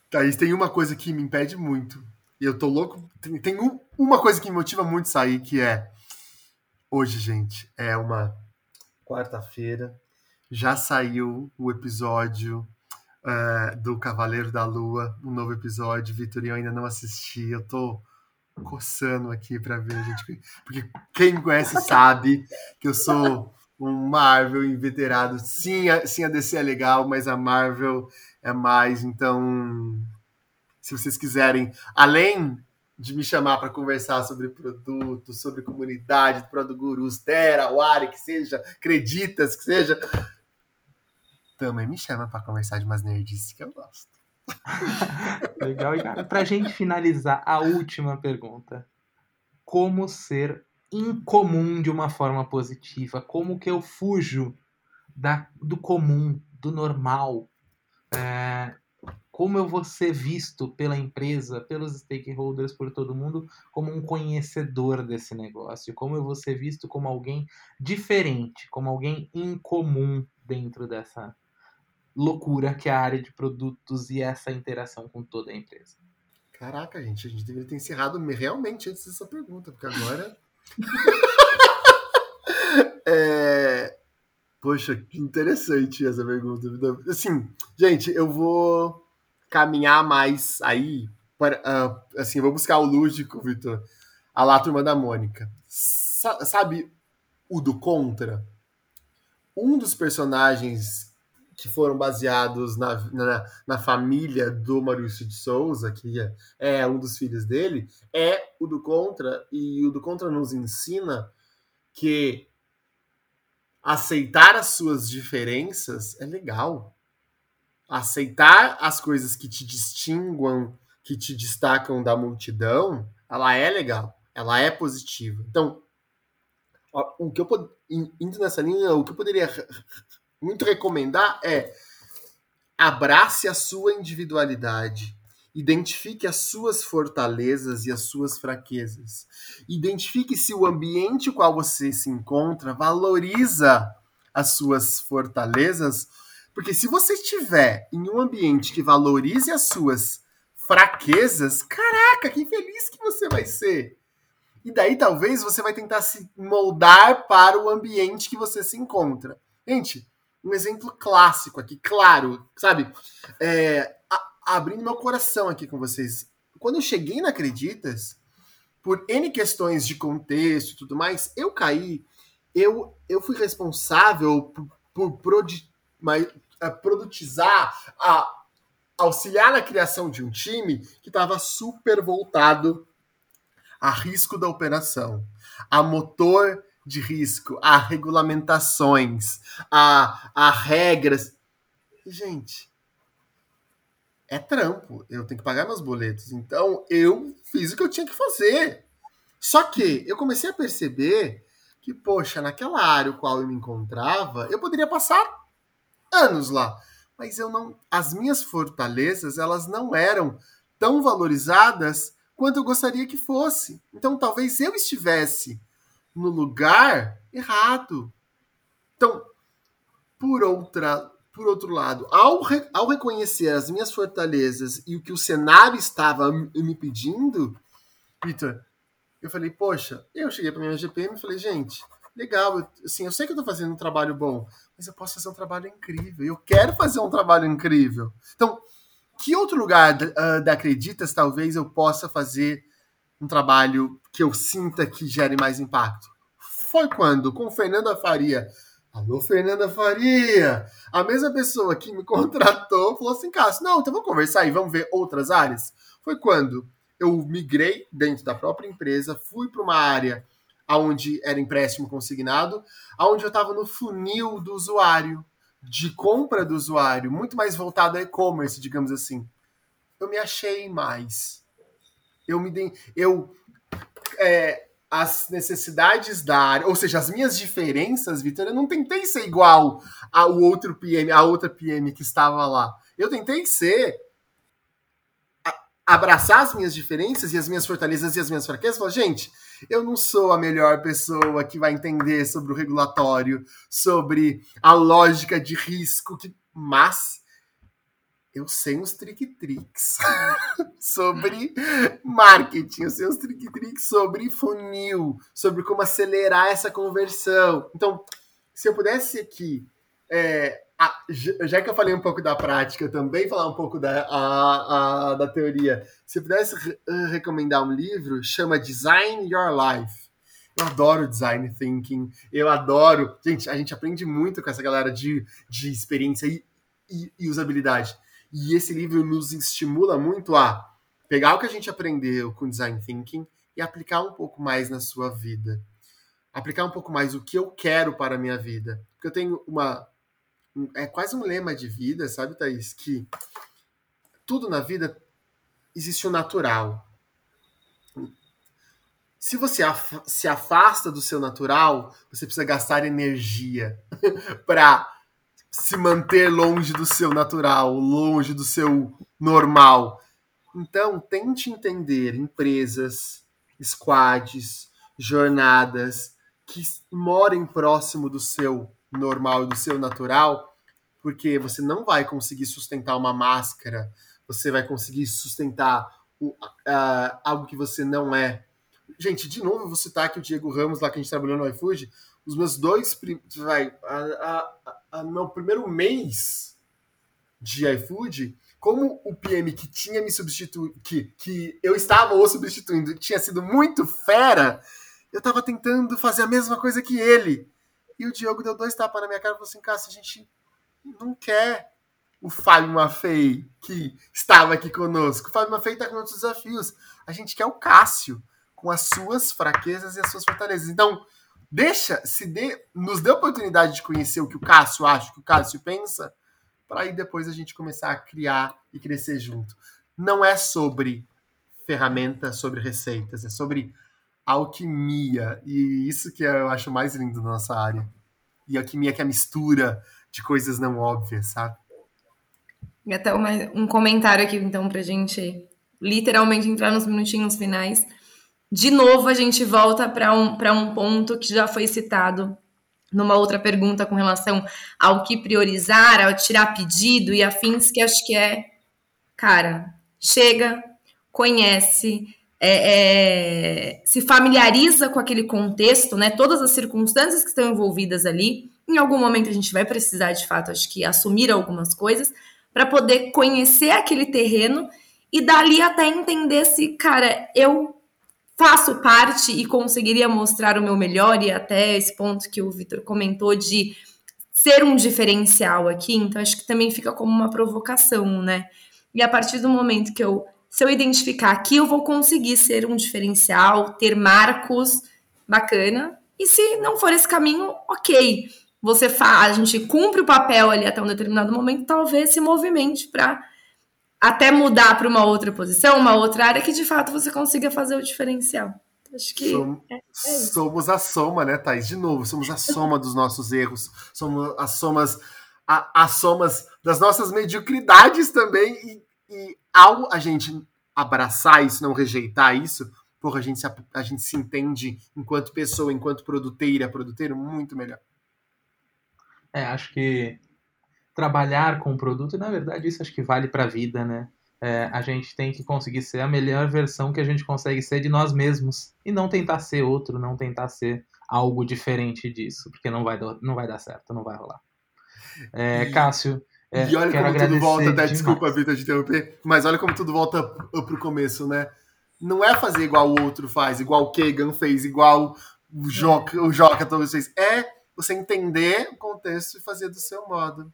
Thaís, tem uma coisa que me impede muito. E eu tô louco. Tem, tem um, uma coisa que me motiva muito sair, que é. Hoje, gente, é uma quarta-feira. Já saiu o episódio uh, do Cavaleiro da Lua, um novo episódio. Vitor, eu ainda não assisti. Eu tô coçando aqui para ver, gente. Porque quem me conhece sabe que eu sou um Marvel inveterado. Sim, a, sim, a DC é legal, mas a Marvel é mais. Então, se vocês quiserem, além de me chamar para conversar sobre produto, sobre comunidade, Produto Gurus, Terra, Wari, que seja, Acreditas, que seja, também me chama para conversar de umas nerdices que eu gosto. Legal. Cara, pra gente finalizar, a última pergunta. Como ser incomum de uma forma positiva? Como que eu fujo da, do comum, do normal? É, como eu vou ser visto pela empresa, pelos stakeholders, por todo mundo, como um conhecedor desse negócio? Como eu vou ser visto como alguém diferente, como alguém incomum dentro dessa, loucura que é a área de produtos e essa interação com toda a empresa. Caraca, gente, a gente deveria ter encerrado realmente antes dessa pergunta, porque agora. é... Poxa, que interessante essa pergunta. Assim, gente, eu vou caminhar mais aí. Uh, assim, vou buscar o lúdico, Vitor. A lá, turma da Mônica. Sa sabe o do Contra? Um dos personagens que foram baseados na, na, na, família do Maurício de Souza, que é, é um dos filhos dele, é o do Contra, e o do Contra nos ensina que aceitar as suas diferenças é legal. Aceitar as coisas que te distinguam, que te destacam da multidão, ela é legal, ela é positiva. Então, o que eu indo nessa linha, o que eu poderia muito recomendar é abrace a sua individualidade. Identifique as suas fortalezas e as suas fraquezas. Identifique se o ambiente qual você se encontra valoriza as suas fortalezas, porque se você estiver em um ambiente que valorize as suas fraquezas, caraca, que feliz que você vai ser. E daí talvez você vai tentar se moldar para o ambiente que você se encontra. Gente, um exemplo clássico aqui, claro, sabe? É, a, abrindo meu coração aqui com vocês. Quando eu cheguei na Acreditas, por N questões de contexto e tudo mais, eu caí, eu, eu fui responsável por, por mas, a produtizar, a auxiliar na criação de um time que estava super voltado a risco da operação, a motor de risco, a regulamentações, a, a regras. Gente, é trampo. Eu tenho que pagar meus boletos. Então, eu fiz o que eu tinha que fazer. Só que eu comecei a perceber que, poxa, naquela área qual eu me encontrava, eu poderia passar anos lá. Mas eu não. As minhas fortalezas, elas não eram tão valorizadas quanto eu gostaria que fosse. Então talvez eu estivesse no lugar errado. Então, por outra, por outro lado, ao, re, ao reconhecer as minhas fortalezas e o que o cenário estava me pedindo, Vitor, eu falei, poxa, eu cheguei para minha GPM e falei, gente, legal, assim, eu sei que eu estou fazendo um trabalho bom, mas eu posso fazer um trabalho incrível. Eu quero fazer um trabalho incrível. Então, que outro lugar uh, da Acreditas talvez eu possa fazer um trabalho que eu sinta que gere mais impacto? Foi quando, com Fernanda Faria. Alô, Fernanda Faria! A mesma pessoa que me contratou falou assim, Cássio, não, então vamos conversar e vamos ver outras áreas. Foi quando eu migrei dentro da própria empresa, fui para uma área onde era empréstimo consignado, onde eu estava no funil do usuário, de compra do usuário, muito mais voltado a e-commerce, digamos assim. Eu me achei mais. Eu me dei, eu é, as necessidades da área, ou seja, as minhas diferenças, Vitor, eu não tentei ser igual ao outro PM, a outra PM que estava lá. Eu tentei ser abraçar as minhas diferenças e as minhas fortalezas e as minhas fraquezas, falar, gente, eu não sou a melhor pessoa que vai entender sobre o regulatório, sobre a lógica de risco, que... mas eu sei uns trick-tricks sobre marketing, eu sei uns trick-tricks sobre funil, sobre como acelerar essa conversão. Então, se eu pudesse aqui é, ah, já que eu falei um pouco da prática, também falar um pouco da, a, a, da teoria. Se eu pudesse re recomendar um livro, chama Design Your Life. Eu adoro design thinking, eu adoro. Gente, a gente aprende muito com essa galera de, de experiência e, e, e usabilidade. E esse livro nos estimula muito a pegar o que a gente aprendeu com design thinking e aplicar um pouco mais na sua vida. Aplicar um pouco mais o que eu quero para a minha vida. Porque eu tenho uma é quase um lema de vida, sabe, Thaís? Que tudo na vida existe o natural. Se você af se afasta do seu natural, você precisa gastar energia para se manter longe do seu natural, longe do seu normal. Então, tente entender empresas, squads, jornadas que morem próximo do seu normal e do seu natural, porque você não vai conseguir sustentar uma máscara, você vai conseguir sustentar uh, algo que você não é. Gente, de novo, eu vou citar aqui o Diego Ramos, lá que a gente trabalhou no iFood. Os meus dois. Vai, a, a, a, meu primeiro mês de iFood, como o PM que tinha me substituído, que, que eu estava o substituindo, tinha sido muito fera, eu estava tentando fazer a mesma coisa que ele. E o Diogo deu dois tapas na minha cara e falou assim: Cássio, a gente não quer o Fábio Maffei que estava aqui conosco. O Fábio Maffei está com outros desafios. A gente quer o Cássio com as suas fraquezas e as suas fortalezas. Então, deixa, se dê, nos dê a oportunidade de conhecer o que o Cássio acha, o que o Cássio pensa, para aí depois a gente começar a criar e crescer junto. Não é sobre ferramentas, sobre receitas, é sobre alquimia. E isso que eu acho mais lindo na nossa área. E alquimia que é a mistura de coisas não óbvias, sabe? E até uma, um comentário aqui, então, pra gente literalmente entrar nos minutinhos finais. De novo, a gente volta para um, um ponto que já foi citado numa outra pergunta com relação ao que priorizar, ao tirar pedido e afins, que acho que é, cara, chega, conhece, é, é, se familiariza com aquele contexto, né? Todas as circunstâncias que estão envolvidas ali. Em algum momento a gente vai precisar, de fato, acho que assumir algumas coisas para poder conhecer aquele terreno e dali até entender se, cara, eu faço parte e conseguiria mostrar o meu melhor e até esse ponto que o Vitor comentou de ser um diferencial aqui. Então acho que também fica como uma provocação, né? E a partir do momento que eu se eu identificar aqui, eu vou conseguir ser um diferencial, ter marcos bacana. E se não for esse caminho, ok. Você faz, a gente cumpre o papel ali até um determinado momento, talvez se movimente para até mudar para uma outra posição, uma outra área que de fato você consiga fazer o diferencial. Acho que Som- é, é somos a soma, né, Thaís? De novo, somos a soma dos nossos erros, somos as somas, a, as somas das nossas mediocridades também. E, e ao a gente abraçar isso, não rejeitar isso, porra, a gente, se, a gente se entende enquanto pessoa, enquanto produteira, produteiro, muito melhor. É, acho que trabalhar com o produto, na verdade, isso acho que vale para a vida, né? É, a gente tem que conseguir ser a melhor versão que a gente consegue ser de nós mesmos e não tentar ser outro, não tentar ser algo diferente disso, porque não vai, dar- não vai dar certo, não vai rolar. É, Cássio, é, e olha como tudo volta, até, demais. desculpa, Vitor, de interromper, mas olha como tudo volta pro começo, né? Não é fazer igual o outro faz, igual o Kegan fez, igual o Joca, o Joca talvez fez. É você entender o contexto e fazer do seu modo.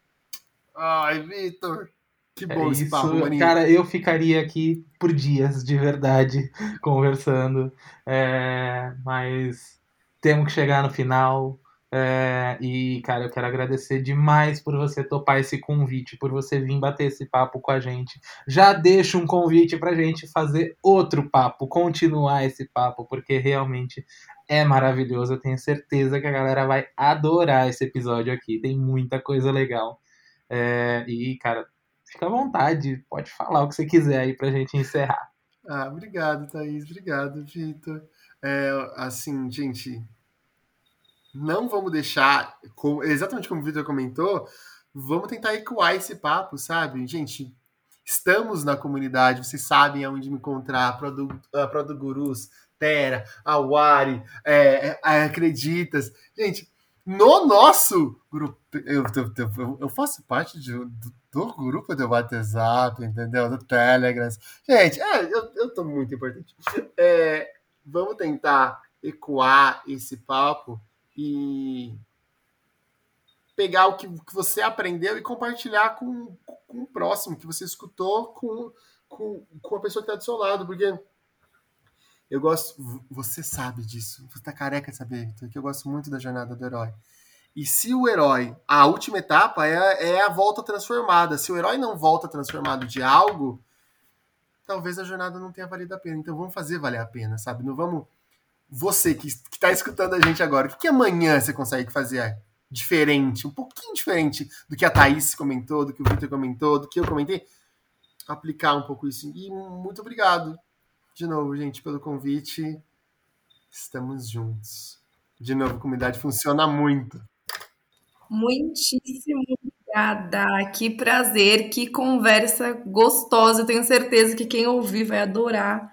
Ai, Vitor, que É bom esse isso, papo, maninho. cara, eu ficaria aqui por dias, de verdade, conversando. É, mas temos que chegar no final. É, e, cara, eu quero agradecer demais por você topar esse convite, por você vir bater esse papo com a gente. Já deixo um convite pra gente fazer outro papo, continuar esse papo, porque realmente é maravilhoso. Eu tenho certeza que a galera vai adorar esse episódio aqui. Tem muita coisa legal. É, e, cara, fica à vontade, pode falar o que você quiser aí pra gente encerrar. Ah, obrigado, Thaís. Obrigado, Vitor. É, assim, gente, não vamos deixar, com- exatamente como o Vitor comentou, vamos tentar ecoar esse papo, sabe? Gente, estamos na comunidade, vocês sabem aonde me encontrar, Produ, uh, Produ Gurus, Tera, Awari, é, é, Acreditas. Gente, no nosso grupo, eu, eu, eu- eu faço parte de- do, do grupo do WhatsApp, entendeu? Do Telegram. Gente, é, eu, eu tô muito importante. É, vamos tentar ecoar esse papo e pegar o que, que você aprendeu e compartilhar com, com o próximo, que você escutou com, com, com a pessoa que está do seu lado, porque eu gosto, você sabe disso, você tá careca de saber, Vitor, que eu gosto muito da jornada do herói. E se o herói, a última etapa é, é a volta transformada. Se o herói não volta transformado de algo, talvez a jornada não tenha valido a pena. Então vamos fazer valer a pena, sabe? Não vamos. Você que está escutando a gente agora, o que, que amanhã você consegue fazer diferente, um pouquinho diferente do que a Thaís comentou, do que o Victor comentou, do que eu comentei? Aplicar um pouco isso. E muito obrigado de novo, gente, pelo convite. Estamos juntos. De novo, a comunidade funciona muito. Muitíssimo obrigada. Que prazer, que conversa gostosa. Eu tenho certeza que quem ouvir vai adorar.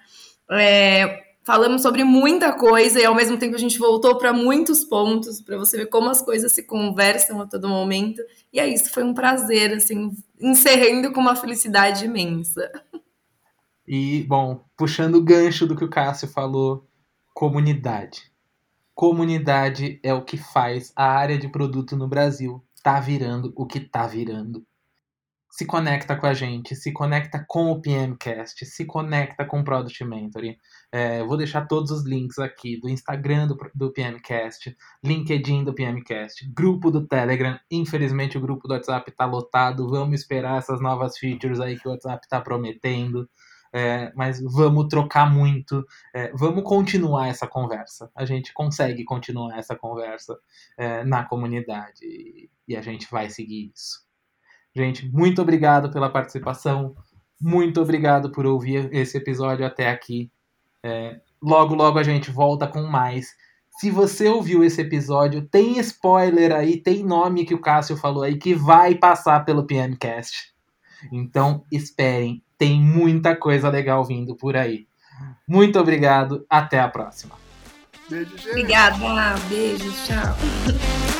É, falamos sobre muita coisa e ao mesmo tempo a gente voltou para muitos pontos para você ver como as coisas se conversam a todo momento. E é isso, foi um prazer, assim, encerrando com uma felicidade imensa. E, bom, puxando o gancho do que o Cássio falou, comunidade. Comunidade é o que faz a área de produto no Brasil tá virando o que tá virando. Se conecta com a gente, se conecta com o PMcast, se conecta com o Product Mentoring. É, vou deixar todos os links aqui do Instagram do, do PMcast, LinkedIn do PMcast, grupo do Telegram. Infelizmente o grupo do WhatsApp tá lotado. Vamos esperar essas novas features aí que o WhatsApp tá prometendo. É, mas vamos trocar muito, é, vamos continuar essa conversa. A gente consegue continuar essa conversa é, na comunidade e a gente vai seguir isso. Gente, muito obrigado pela participação, muito obrigado por ouvir esse episódio até aqui. É, logo, logo a gente volta com mais. Se você ouviu esse episódio, tem spoiler aí, tem nome que o Cássio falou aí que vai passar pelo PMCast. Então esperem, tem muita coisa legal vindo por aí. Muito obrigado, até a próxima. Beijo, gente. Obrigada, beijo, tchau.